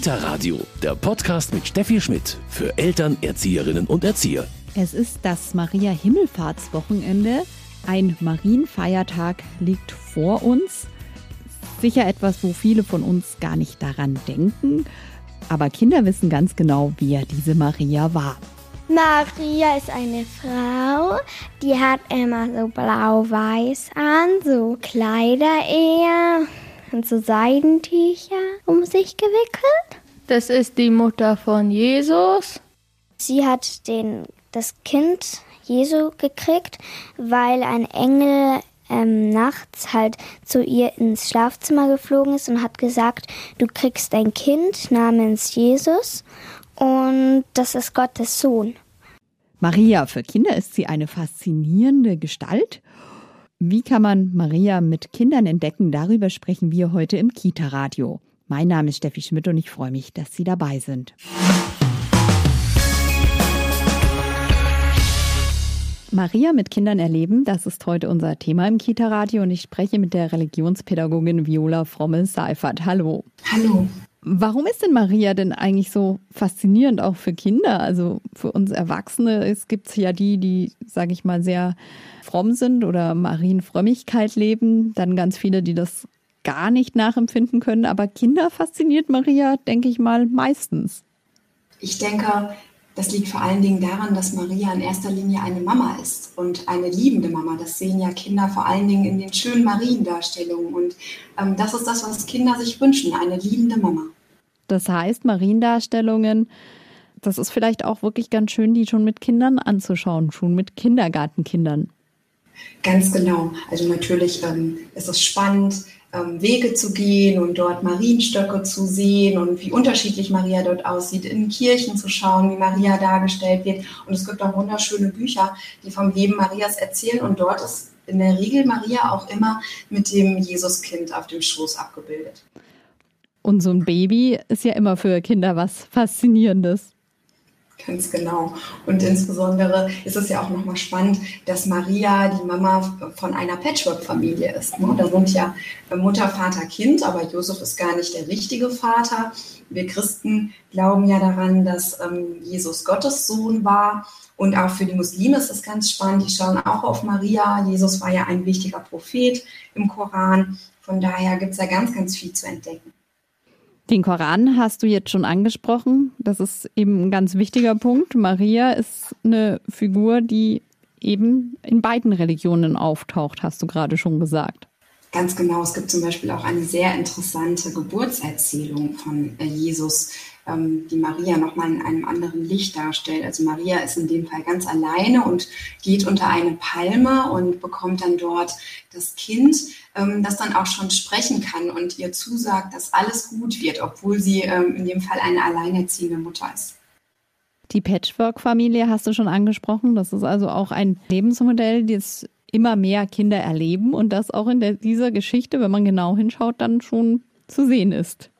Kita Radio, der Podcast mit Steffi Schmidt für Eltern, Erzieherinnen und Erzieher. Es ist das Maria Himmelfahrtswochenende. Ein Marienfeiertag liegt vor uns. Sicher etwas, wo viele von uns gar nicht daran denken. Aber Kinder wissen ganz genau, wer diese Maria war. Maria ist eine Frau, die hat immer so blau-weiß an, so Kleider eher und so Seidentücher um sich gewickelt. Das ist die Mutter von Jesus. Sie hat den, das Kind Jesu gekriegt, weil ein Engel ähm, nachts halt zu ihr ins Schlafzimmer geflogen ist und hat gesagt, du kriegst ein Kind namens Jesus und das ist Gottes Sohn. Maria, für Kinder ist sie eine faszinierende Gestalt. Wie kann man Maria mit Kindern entdecken? Darüber sprechen wir heute im Kita-Radio. Mein Name ist Steffi Schmidt und ich freue mich, dass Sie dabei sind. Maria mit Kindern erleben, das ist heute unser Thema im Kita-Radio und ich spreche mit der Religionspädagogin Viola Frommel-Seifert. Hallo. Hallo. Warum ist denn Maria denn eigentlich so faszinierend auch für Kinder? Also für uns Erwachsene es gibt ja die, die, sage ich mal, sehr fromm sind oder Marienfrömmigkeit leben. Dann ganz viele, die das gar nicht nachempfinden können. Aber Kinder fasziniert Maria, denke ich mal, meistens. Ich denke, das liegt vor allen Dingen daran, dass Maria in erster Linie eine Mama ist und eine liebende Mama. Das sehen ja Kinder vor allen Dingen in den schönen Mariendarstellungen. Und ähm, das ist das, was Kinder sich wünschen, eine liebende Mama. Das heißt, Mariendarstellungen, das ist vielleicht auch wirklich ganz schön, die schon mit Kindern anzuschauen, schon mit Kindergartenkindern. Ganz genau. Also natürlich ähm, ist es spannend, ähm, Wege zu gehen und dort Marienstöcke zu sehen und wie unterschiedlich Maria dort aussieht, in Kirchen zu schauen, wie Maria dargestellt wird. Und es gibt auch wunderschöne Bücher, die vom Leben Marias erzählen. Und dort ist in der Regel Maria auch immer mit dem Jesuskind auf dem Schoß abgebildet. Und so ein Baby ist ja immer für Kinder was Faszinierendes. Ganz genau. Und insbesondere ist es ja auch nochmal spannend, dass Maria die Mama von einer Patchwork-Familie ist. Ne? Da sind ja Mutter, Vater, Kind, aber Josef ist gar nicht der richtige Vater. Wir Christen glauben ja daran, dass ähm, Jesus Gottes Sohn war. Und auch für die Muslime ist es ganz spannend. Die schauen auch auf Maria. Jesus war ja ein wichtiger Prophet im Koran. Von daher gibt es da ganz, ganz viel zu entdecken. Den Koran hast du jetzt schon angesprochen. Das ist eben ein ganz wichtiger Punkt. Maria ist eine Figur, die eben in beiden Religionen auftaucht, hast du gerade schon gesagt. Ganz genau. Es gibt zum Beispiel auch eine sehr interessante Geburtserzählung von äh, Jesus, ähm, die Maria nochmal in einem anderen Licht darstellt. Also Maria ist in dem Fall ganz alleine und geht unter eine Palme und bekommt dann dort das Kind, ähm, das dann auch schon sprechen kann und ihr zusagt, dass alles gut wird, obwohl sie ähm, in dem Fall eine alleinerziehende Mutter ist. Die Patchwork-Familie hast du schon angesprochen. Das ist also auch ein Lebensmodell, das immer mehr Kinder erleben und das auch in der, dieser Geschichte, wenn man genau hinschaut, dann schon zu sehen ist.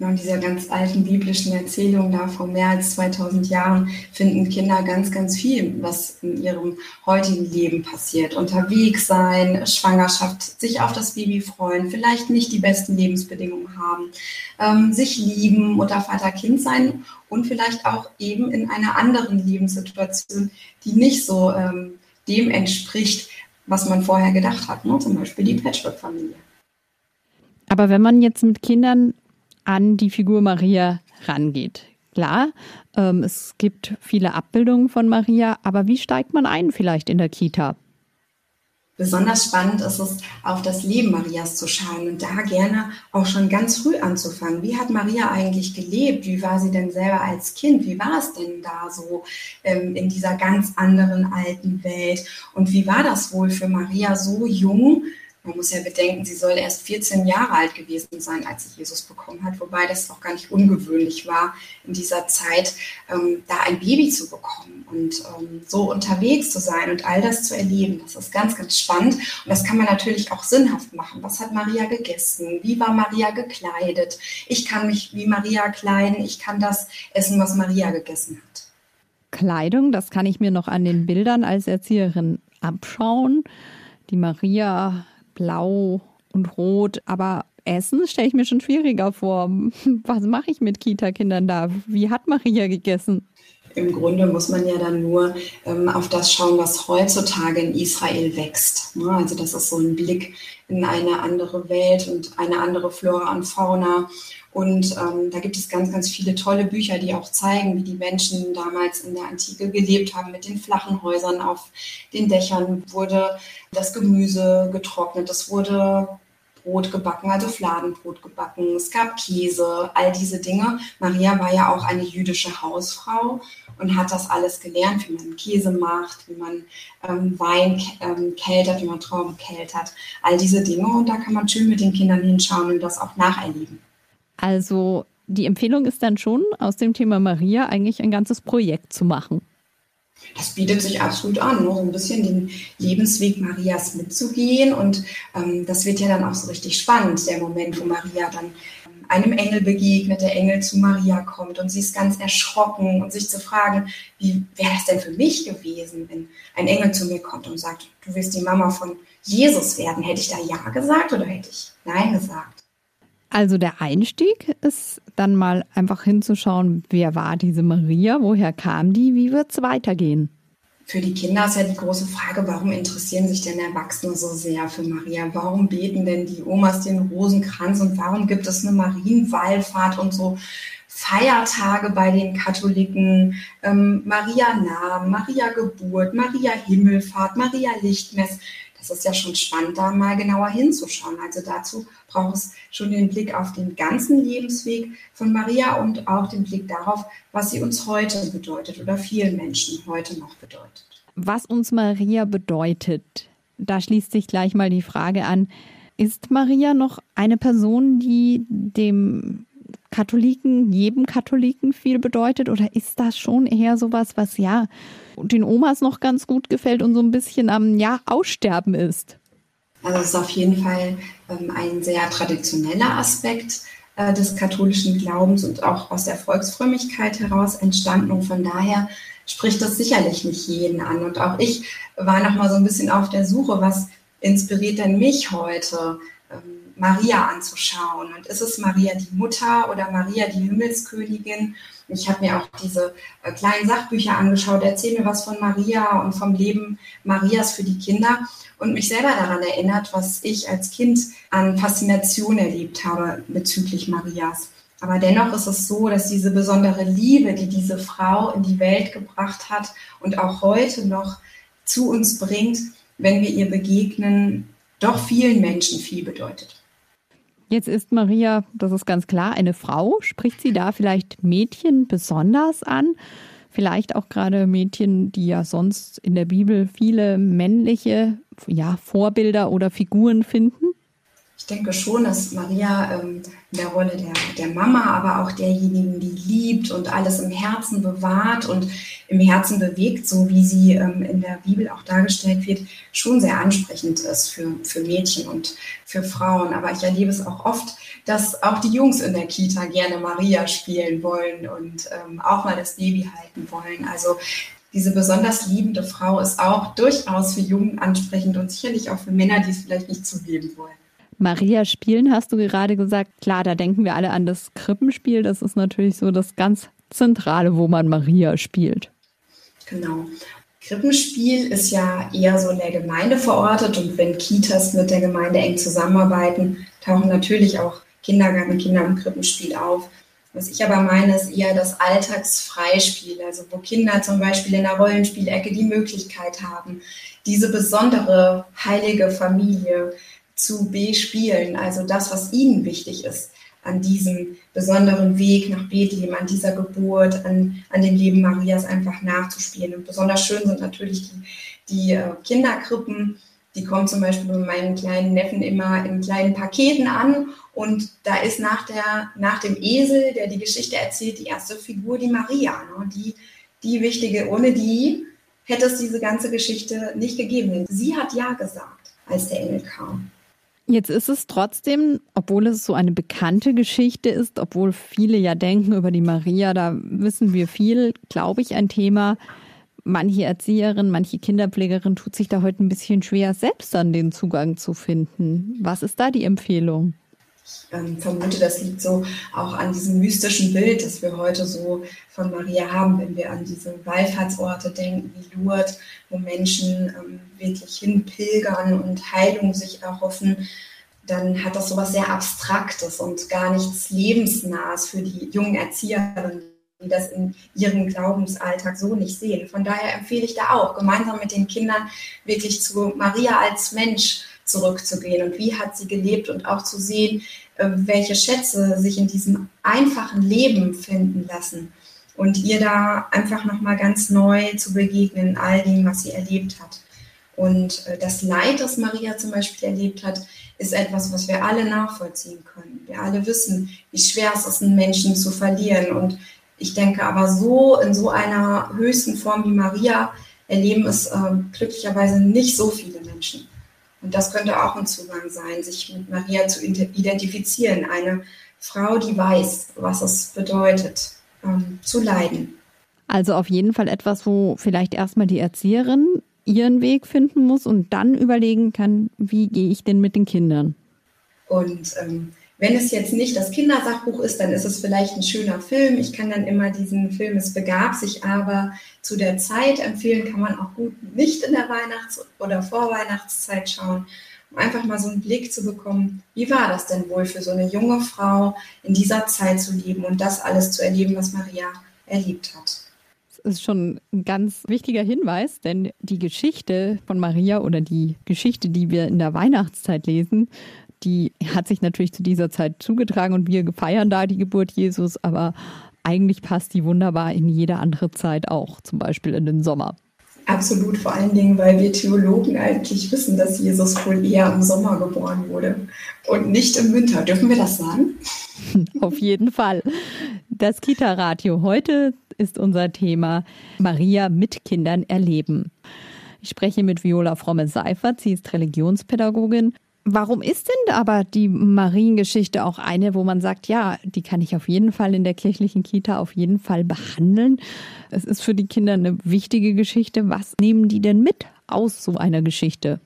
Ja, in dieser ganz alten biblischen Erzählung da vor mehr als 2000 Jahren finden Kinder ganz, ganz viel, was in ihrem heutigen Leben passiert. Unterwegs sein, Schwangerschaft, sich auf das Baby freuen, vielleicht nicht die besten Lebensbedingungen haben, ähm, sich lieben, Mutter, Vater, Kind sein und vielleicht auch eben in einer anderen Lebenssituation, die nicht so ähm, dem entspricht, was man vorher gedacht hat. Ne? Zum Beispiel die Patchwork-Familie. Aber wenn man jetzt mit Kindern an die Figur Maria rangeht. Klar, ähm, es gibt viele Abbildungen von Maria, aber wie steigt man ein vielleicht in der Kita? Besonders spannend ist es, auf das Leben Marias zu schauen und da gerne auch schon ganz früh anzufangen. Wie hat Maria eigentlich gelebt? Wie war sie denn selber als Kind? Wie war es denn da so ähm, in dieser ganz anderen alten Welt? Und wie war das wohl für Maria so jung, man muss ja bedenken, sie soll erst 14 Jahre alt gewesen sein, als sie Jesus bekommen hat, wobei das auch gar nicht ungewöhnlich war, in dieser Zeit ähm, da ein Baby zu bekommen und ähm, so unterwegs zu sein und all das zu erleben. Das ist ganz, ganz spannend und das kann man natürlich auch sinnhaft machen. Was hat Maria gegessen? Wie war Maria gekleidet? Ich kann mich wie Maria kleiden, ich kann das essen, was Maria gegessen hat. Kleidung, das kann ich mir noch an den Bildern als Erzieherin abschauen. Die Maria blau und rot. Aber Essen stelle ich mir schon schwieriger vor. Was mache ich mit Kita-Kindern da? Wie hat Maria gegessen? Im Grunde muss man ja dann nur ähm, auf das schauen, was heutzutage in Israel wächst. Ne? Also das ist so ein Blick in eine andere Welt und eine andere Flora und Fauna. Und ähm, da gibt es ganz, ganz viele tolle Bücher, die auch zeigen, wie die Menschen damals in der Antike gelebt haben mit den flachen Häusern auf den Dächern. Wurde das Gemüse getrocknet, es wurde Brot gebacken, also Fladenbrot gebacken, es gab Käse, all diese Dinge. Maria war ja auch eine jüdische Hausfrau und hat das alles gelernt, wie man Käse macht, wie man ähm, Wein ähm, keltert, wie man Trauben keltert, all diese Dinge. Und da kann man schön mit den Kindern hinschauen und das auch nacherleben. Also die Empfehlung ist dann schon, aus dem Thema Maria eigentlich ein ganzes Projekt zu machen. Das bietet sich absolut an, nur so ein bisschen den Lebensweg Marias mitzugehen. Und ähm, das wird ja dann auch so richtig spannend, der Moment, wo Maria dann ähm, einem Engel begegnet, der Engel zu Maria kommt und sie ist ganz erschrocken und sich zu fragen, wie wäre das denn für mich gewesen, wenn ein Engel zu mir kommt und sagt, du wirst die Mama von Jesus werden. Hätte ich da Ja gesagt oder hätte ich Nein gesagt? Also der Einstieg ist dann mal einfach hinzuschauen, wer war diese Maria, woher kam die, wie wird es weitergehen? Für die Kinder ist ja die große Frage, warum interessieren sich denn Erwachsene so sehr für Maria? Warum beten denn die Omas den Rosenkranz und warum gibt es eine Marienwallfahrt und so Feiertage bei den Katholiken? Ähm, Maria Namen, Maria Geburt, Maria Himmelfahrt, Maria Lichtmess es ist ja schon spannend, da mal genauer hinzuschauen. Also dazu braucht es schon den Blick auf den ganzen Lebensweg von Maria und auch den Blick darauf, was sie uns heute bedeutet oder vielen Menschen heute noch bedeutet. Was uns Maria bedeutet, da schließt sich gleich mal die Frage an, ist Maria noch eine Person, die dem Katholiken, jedem Katholiken viel bedeutet? Oder ist das schon eher sowas, was ja den Omas noch ganz gut gefällt und so ein bisschen am ja, Aussterben ist? Also es ist auf jeden Fall ähm, ein sehr traditioneller Aspekt äh, des katholischen Glaubens und auch aus der Volksfrömmigkeit heraus entstanden. Und von daher spricht das sicherlich nicht jeden an. Und auch ich war noch mal so ein bisschen auf der Suche, was inspiriert denn mich heute? Ähm, Maria anzuschauen. Und ist es Maria die Mutter oder Maria die Himmelskönigin? Ich habe mir auch diese äh, kleinen Sachbücher angeschaut, erzähl mir was von Maria und vom Leben Marias für die Kinder und mich selber daran erinnert, was ich als Kind an Faszination erlebt habe bezüglich Marias. Aber dennoch ist es so, dass diese besondere Liebe, die diese Frau in die Welt gebracht hat und auch heute noch zu uns bringt, wenn wir ihr begegnen, doch vielen Menschen viel bedeutet. Jetzt ist Maria, das ist ganz klar, eine Frau. Spricht sie da vielleicht Mädchen besonders an? Vielleicht auch gerade Mädchen, die ja sonst in der Bibel viele männliche ja, Vorbilder oder Figuren finden? Ich denke schon, dass Maria ähm, in der Rolle der, der Mama, aber auch derjenigen, die liebt und alles im Herzen bewahrt und im Herzen bewegt, so wie sie ähm, in der Bibel auch dargestellt wird, schon sehr ansprechend ist für, für Mädchen und für Frauen. Aber ich erlebe es auch oft, dass auch die Jungs in der Kita gerne Maria spielen wollen und ähm, auch mal das Baby halten wollen. Also diese besonders liebende Frau ist auch durchaus für Jungen ansprechend und sicherlich auch für Männer, die es vielleicht nicht zugeben wollen. Maria spielen, hast du gerade gesagt. Klar, da denken wir alle an das Krippenspiel. Das ist natürlich so das ganz Zentrale, wo man Maria spielt. Genau. Krippenspiel ist ja eher so in der Gemeinde verortet und wenn Kitas mit der Gemeinde eng zusammenarbeiten, tauchen natürlich auch Kindergartenkinder im Krippenspiel auf. Was ich aber meine, ist eher das Alltagsfreispiel, also wo Kinder zum Beispiel in der Rollenspielecke die Möglichkeit haben, diese besondere heilige Familie zu bespielen, also das, was ihnen wichtig ist an diesem besonderen Weg nach Bethlehem, an dieser Geburt, an, an dem Leben Marias einfach nachzuspielen. Und besonders schön sind natürlich die, die äh, Kinderkrippen, die kommen zum Beispiel bei meinen kleinen Neffen immer in kleinen Paketen an und da ist nach, der, nach dem Esel, der die Geschichte erzählt, die erste Figur die Maria, ne? die, die wichtige, ohne die hätte es diese ganze Geschichte nicht gegeben. Sie hat Ja gesagt, als der Engel kam. Jetzt ist es trotzdem, obwohl es so eine bekannte Geschichte ist, obwohl viele ja denken über die Maria, da wissen wir viel, glaube ich, ein Thema. Manche Erzieherin, manche Kinderpflegerin tut sich da heute ein bisschen schwer, selbst dann den Zugang zu finden. Was ist da die Empfehlung? Ähm, vermute, das liegt so auch an diesem mystischen Bild, das wir heute so von Maria haben, wenn wir an diese Wallfahrtsorte denken, wie Lourdes, wo Menschen ähm, wirklich hinpilgern und Heilung sich erhoffen. Dann hat das so was sehr Abstraktes und gar nichts Lebensnahes für die jungen Erzieherinnen, die das in ihrem Glaubensalltag so nicht sehen. Von daher empfehle ich da auch, gemeinsam mit den Kindern wirklich zu Maria als Mensch zurückzugehen und wie hat sie gelebt und auch zu sehen, äh, welche Schätze sich in diesem einfachen Leben finden lassen und ihr da einfach nochmal ganz neu zu begegnen all dem, was sie erlebt hat. Und äh, das Leid, das Maria zum Beispiel erlebt hat, ist etwas, was wir alle nachvollziehen können. Wir alle wissen, wie schwer es ist, einen Menschen zu verlieren. Und ich denke aber so in so einer höchsten Form wie Maria erleben es äh, glücklicherweise nicht so viele Menschen. Und das könnte auch ein Zugang sein, sich mit Maria zu identifizieren. Eine Frau, die weiß, was es bedeutet, ähm, zu leiden. Also auf jeden Fall etwas, wo vielleicht erstmal die Erzieherin ihren Weg finden muss und dann überlegen kann, wie gehe ich denn mit den Kindern. Und ähm, wenn es jetzt nicht das Kindersachbuch ist, dann ist es vielleicht ein schöner Film. Ich kann dann immer diesen Film, es begab sich aber zu der Zeit empfehlen, kann man auch gut nicht in der Weihnachts- oder Vorweihnachtszeit schauen, um einfach mal so einen Blick zu bekommen, wie war das denn wohl für so eine junge Frau in dieser Zeit zu leben und das alles zu erleben, was Maria erlebt hat. Das ist schon ein ganz wichtiger Hinweis, denn die Geschichte von Maria oder die Geschichte, die wir in der Weihnachtszeit lesen, die hat sich natürlich zu dieser Zeit zugetragen und wir feiern da die Geburt Jesus, aber eigentlich passt die wunderbar in jede andere Zeit auch, zum Beispiel in den Sommer. Absolut, vor allen Dingen, weil wir Theologen eigentlich wissen, dass Jesus wohl eher im Sommer geboren wurde und nicht im Winter. Dürfen wir das sagen? Auf jeden Fall. Das Kita-Radio heute ist unser Thema Maria mit Kindern erleben. Ich spreche mit Viola Fromme-Seifert. Sie ist Religionspädagogin Warum ist denn aber die Mariengeschichte auch eine, wo man sagt, ja, die kann ich auf jeden Fall in der kirchlichen Kita auf jeden Fall behandeln? Es ist für die Kinder eine wichtige Geschichte. Was nehmen die denn mit aus so einer Geschichte?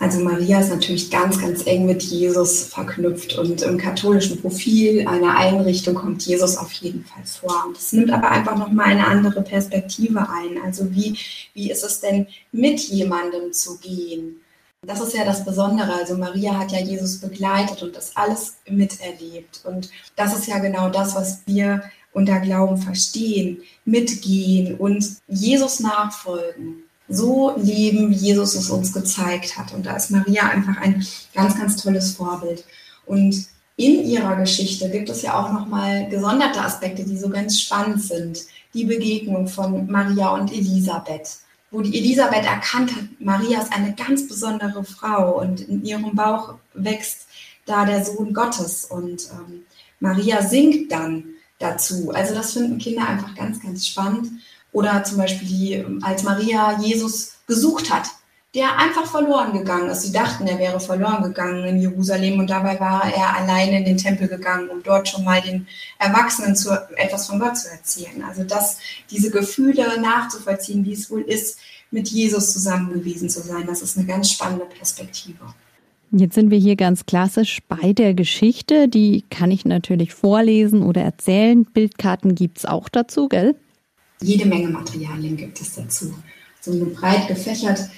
Also Maria ist natürlich ganz, ganz eng mit Jesus verknüpft und im katholischen Profil einer Einrichtung kommt Jesus auf jeden Fall vor. Und es nimmt aber einfach nochmal eine andere Perspektive ein. Also wie, wie ist es denn, mit jemandem zu gehen? Das ist ja das Besondere. Also Maria hat ja Jesus begleitet und das alles miterlebt. Und das ist ja genau das, was wir unter Glauben verstehen, mitgehen und Jesus nachfolgen. So leben, wie Jesus es uns gezeigt hat. Und da ist Maria einfach ein ganz, ganz tolles Vorbild. Und in ihrer Geschichte gibt es ja auch nochmal gesonderte Aspekte, die so ganz spannend sind. Die Begegnung von Maria und Elisabeth wo die Elisabeth erkannt hat, Maria ist eine ganz besondere Frau und in ihrem Bauch wächst da der Sohn Gottes und ähm, Maria singt dann dazu. Also das finden Kinder einfach ganz, ganz spannend. Oder zum Beispiel die, als Maria Jesus gesucht hat, der einfach verloren gegangen ist. Sie dachten, er wäre verloren gegangen in Jerusalem und dabei war er alleine in den Tempel gegangen, um dort schon mal den Erwachsenen zu, etwas von Gott zu erzählen. Also das, diese Gefühle nachzuvollziehen, wie es wohl ist, mit Jesus zusammen gewesen zu sein, das ist eine ganz spannende Perspektive. Jetzt sind wir hier ganz klassisch bei der Geschichte. Die kann ich natürlich vorlesen oder erzählen. Bildkarten gibt es auch dazu, gell? Jede Menge Materialien gibt es dazu. So eine breit gefächert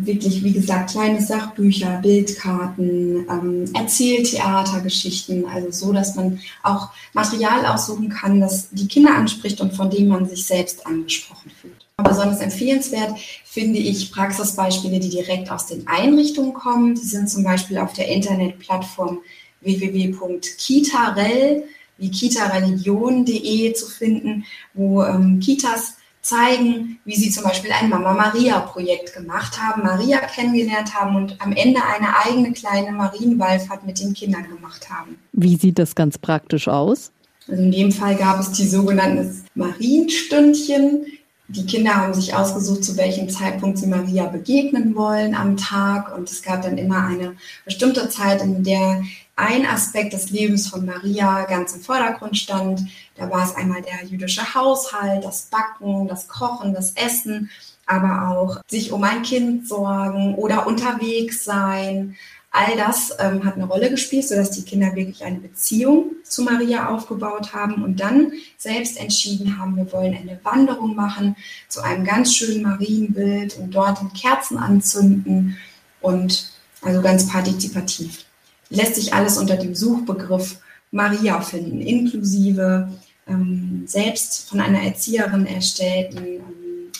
wirklich, wie gesagt, kleine Sachbücher, Bildkarten, ähm, Erzähltheatergeschichten, also so, dass man auch Material aussuchen kann, das die Kinder anspricht und von dem man sich selbst angesprochen fühlt. Besonders empfehlenswert finde ich Praxisbeispiele, die direkt aus den Einrichtungen kommen. Die sind zum Beispiel auf der Internetplattform www.kitarel wie kitareligion.de zu finden, wo ähm, Kitas zeigen, wie sie zum Beispiel ein Mama Maria Projekt gemacht haben, Maria kennengelernt haben und am Ende eine eigene kleine Marienwallfahrt mit den Kindern gemacht haben. Wie sieht das ganz praktisch aus? Also in dem Fall gab es die sogenannten Marienstündchen. Die Kinder haben sich ausgesucht, zu welchem Zeitpunkt sie Maria begegnen wollen am Tag. Und es gab dann immer eine bestimmte Zeit, in der ein Aspekt des Lebens von Maria ganz im Vordergrund stand. Da war es einmal der jüdische Haushalt, das Backen, das Kochen, das Essen, aber auch sich um ein Kind sorgen oder unterwegs sein. All das ähm, hat eine Rolle gespielt, sodass die Kinder wirklich eine Beziehung zu Maria aufgebaut haben und dann selbst entschieden haben, wir wollen eine Wanderung machen zu einem ganz schönen Marienbild und dort Kerzen anzünden und also ganz partizipativ. Lässt sich alles unter dem Suchbegriff Maria finden, inklusive ähm, selbst von einer Erzieherin erstellten ähm,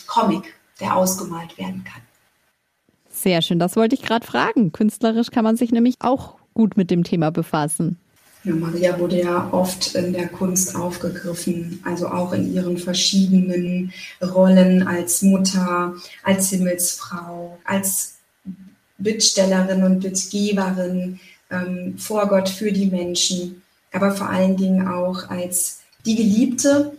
Comic, der ausgemalt werden kann. Sehr schön, das wollte ich gerade fragen. Künstlerisch kann man sich nämlich auch gut mit dem Thema befassen. Ja, Maria wurde ja oft in der Kunst aufgegriffen, also auch in ihren verschiedenen Rollen als Mutter, als Himmelsfrau, als Bittstellerin und Bittgeberin ähm, vor Gott für die Menschen, aber vor allen Dingen auch als die Geliebte.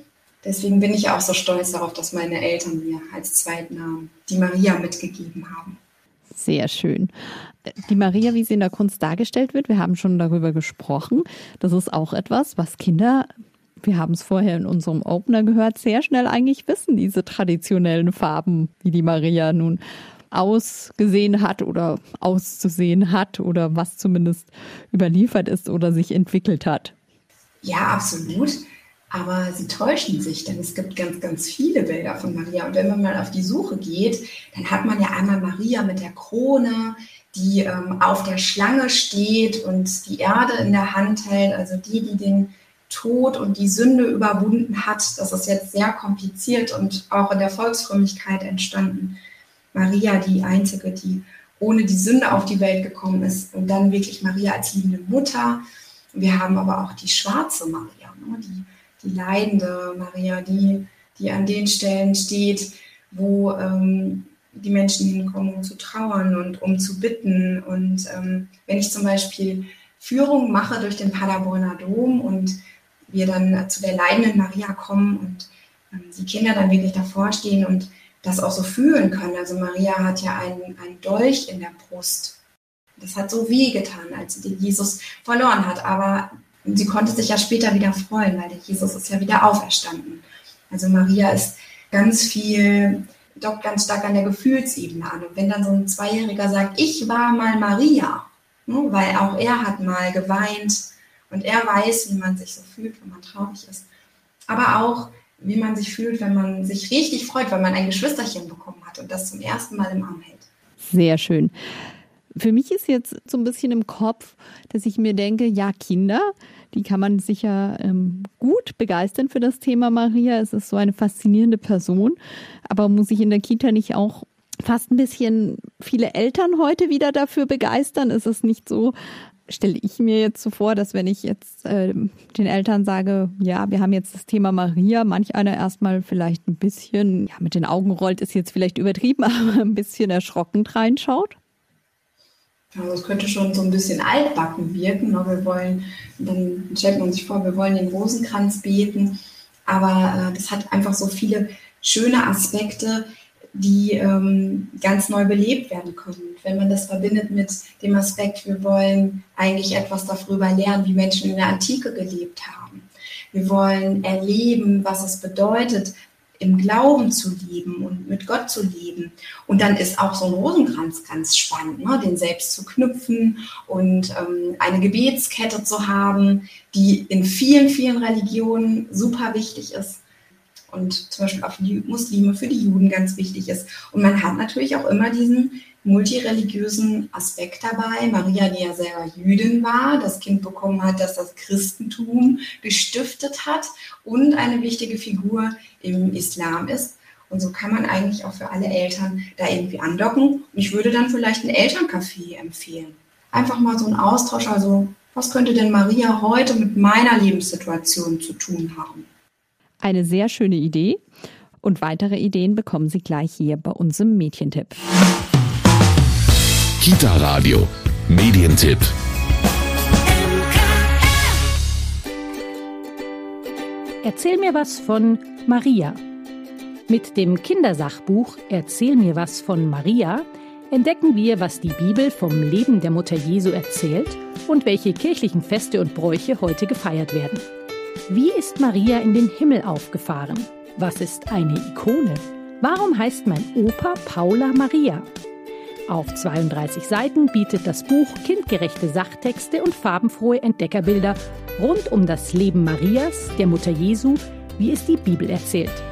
Deswegen bin ich auch so stolz darauf, dass meine Eltern mir als Zweitnamen die Maria mitgegeben haben. Sehr schön. Die Maria, wie sie in der Kunst dargestellt wird, wir haben schon darüber gesprochen. Das ist auch etwas, was Kinder, wir haben es vorher in unserem Opener gehört, sehr schnell eigentlich wissen, diese traditionellen Farben, wie die Maria nun ausgesehen hat oder auszusehen hat oder was zumindest überliefert ist oder sich entwickelt hat. Ja, absolut. Aber sie täuschen sich, denn es gibt ganz, ganz viele Bilder von Maria. Und wenn man mal auf die Suche geht, dann hat man ja einmal Maria mit der Krone, die ähm, auf der Schlange steht und die Erde in der Hand hält, also die, die den Tod und die Sünde überwunden hat. Das ist jetzt sehr kompliziert und auch in der Volksfrömmigkeit entstanden. Maria, die einzige, die ohne die Sünde auf die Welt gekommen ist. Und dann wirklich Maria als liebende Mutter. Wir haben aber auch die schwarze Maria, ne, die die leidende Maria, die, die an den Stellen steht, wo ähm, die Menschen hinkommen, um zu trauern und um zu bitten. Und ähm, wenn ich zum Beispiel Führung mache durch den Paderborner Dom und wir dann zu der leidenden Maria kommen und ähm, die Kinder dann wirklich davor stehen und das auch so fühlen können. Also Maria hat ja einen, einen Dolch in der Brust. Das hat so weh getan, als sie den Jesus verloren hat. Aber sie konnte sich ja später wieder freuen, weil der Jesus ist ja wieder auferstanden. Also Maria ist ganz viel, dockt ganz stark an der Gefühlsebene an. Und wenn dann so ein Zweijähriger sagt, ich war mal Maria, ne, weil auch er hat mal geweint und er weiß, wie man sich so fühlt, wenn man traurig ist. Aber auch, wie man sich fühlt, wenn man sich richtig freut, weil man ein Geschwisterchen bekommen hat und das zum ersten Mal im Arm hält. Sehr schön. Für mich ist jetzt so ein bisschen im Kopf, dass ich mir denke, ja, Kinder, die kann man sicher ähm, gut begeistern für das Thema Maria. Es ist so eine faszinierende Person. Aber muss ich in der Kita nicht auch fast ein bisschen viele Eltern heute wieder dafür begeistern? Ist es nicht so, stelle ich mir jetzt so vor, dass wenn ich jetzt äh, den Eltern sage, ja, wir haben jetzt das Thema Maria, manch einer erstmal vielleicht ein bisschen, ja, mit den Augen rollt, ist jetzt vielleicht übertrieben, aber ein bisschen erschrocken reinschaut? Also es könnte schon so ein bisschen altbacken wirken. Ne? Wir wollen, dann stellt man sich vor, wir wollen den Rosenkranz beten. Aber äh, das hat einfach so viele schöne Aspekte, die ähm, ganz neu belebt werden können. Wenn man das verbindet mit dem Aspekt, wir wollen eigentlich etwas darüber lernen, wie Menschen in der Antike gelebt haben. Wir wollen erleben, was es bedeutet, im Glauben zu leben und mit Gott zu leben. Und dann ist auch so ein Rosenkranz ganz spannend, ne? den selbst zu knüpfen und ähm, eine Gebetskette zu haben, die in vielen, vielen Religionen super wichtig ist und zum Beispiel auch für die Muslime, für die Juden ganz wichtig ist. Und man hat natürlich auch immer diesen multireligiösen Aspekt dabei. Maria, die ja selber Jüdin war, das Kind bekommen hat, das das Christentum gestiftet hat und eine wichtige Figur im Islam ist. Und so kann man eigentlich auch für alle Eltern da irgendwie andocken. ich würde dann vielleicht ein Elterncafé empfehlen. Einfach mal so ein Austausch, also was könnte denn Maria heute mit meiner Lebenssituation zu tun haben? Eine sehr schöne Idee. Und weitere Ideen bekommen Sie gleich hier bei unserem Mädchentipp. Kita Radio Medientipp. Erzähl mir was von Maria. Mit dem Kindersachbuch Erzähl mir was von Maria entdecken wir, was die Bibel vom Leben der Mutter Jesu erzählt und welche kirchlichen Feste und Bräuche heute gefeiert werden. Wie ist Maria in den Himmel aufgefahren? Was ist eine Ikone? Warum heißt mein Opa Paula Maria? Auf 32 Seiten bietet das Buch kindgerechte Sachtexte und farbenfrohe Entdeckerbilder rund um das Leben Marias, der Mutter Jesu, wie es die Bibel erzählt.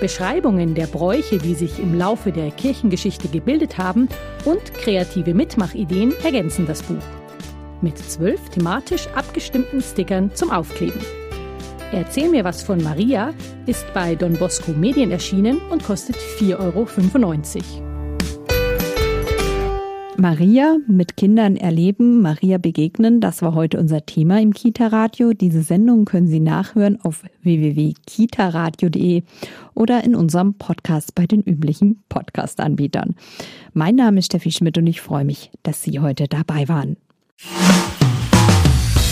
Beschreibungen der Bräuche, die sich im Laufe der Kirchengeschichte gebildet haben und kreative Mitmachideen ergänzen das Buch. Mit zwölf thematisch abgestimmten Stickern zum Aufkleben. Erzähl mir was von Maria ist bei Don Bosco Medien erschienen und kostet 4,95 Euro. Maria mit Kindern erleben, Maria begegnen, das war heute unser Thema im Kita-Radio. Diese Sendung können Sie nachhören auf www.kitaradio.de oder in unserem Podcast bei den üblichen Podcast-Anbietern. Mein Name ist Steffi Schmidt und ich freue mich, dass Sie heute dabei waren.